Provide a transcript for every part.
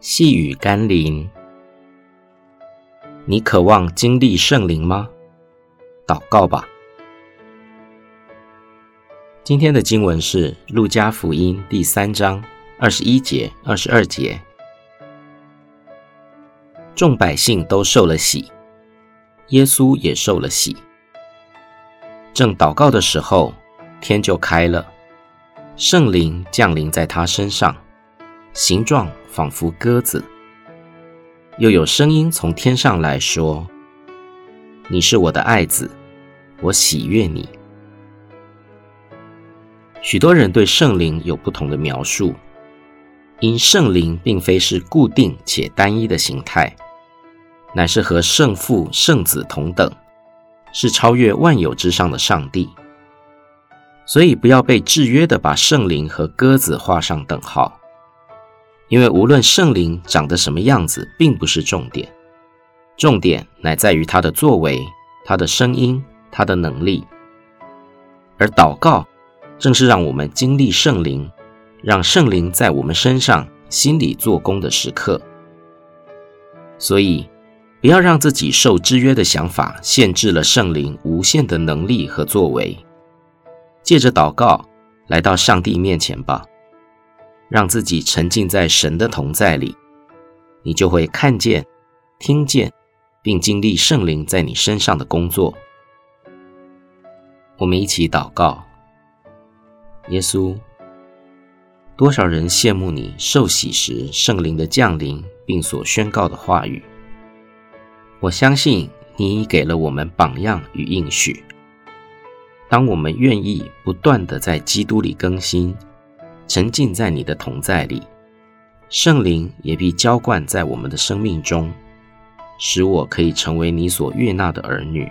细雨甘霖，你渴望经历圣灵吗？祷告吧。今天的经文是《路加福音》第三章二十一节、二十二节。众百姓都受了喜，耶稣也受了喜。正祷告的时候，天就开了，圣灵降临在他身上，形状仿佛鸽子。又有声音从天上来说：“你是我的爱子，我喜悦你。”许多人对圣灵有不同的描述，因圣灵并非是固定且单一的形态，乃是和圣父、圣子同等，是超越万有之上的上帝。所以不要被制约的把圣灵和鸽子画上等号，因为无论圣灵长得什么样子，并不是重点，重点乃在于他的作为、他的声音、他的能力，而祷告。正是让我们经历圣灵，让圣灵在我们身上、心里做工的时刻。所以，不要让自己受制约的想法限制了圣灵无限的能力和作为。借着祷告，来到上帝面前吧，让自己沉浸在神的同在里，你就会看见、听见，并经历圣灵在你身上的工作。我们一起祷告。耶稣，多少人羡慕你受洗时圣灵的降临，并所宣告的话语。我相信你已给了我们榜样与应许。当我们愿意不断地在基督里更新，沉浸在你的同在里，圣灵也必浇灌在我们的生命中，使我可以成为你所悦纳的儿女。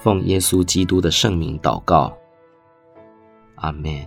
奉耶稣基督的圣名祷告。阿门。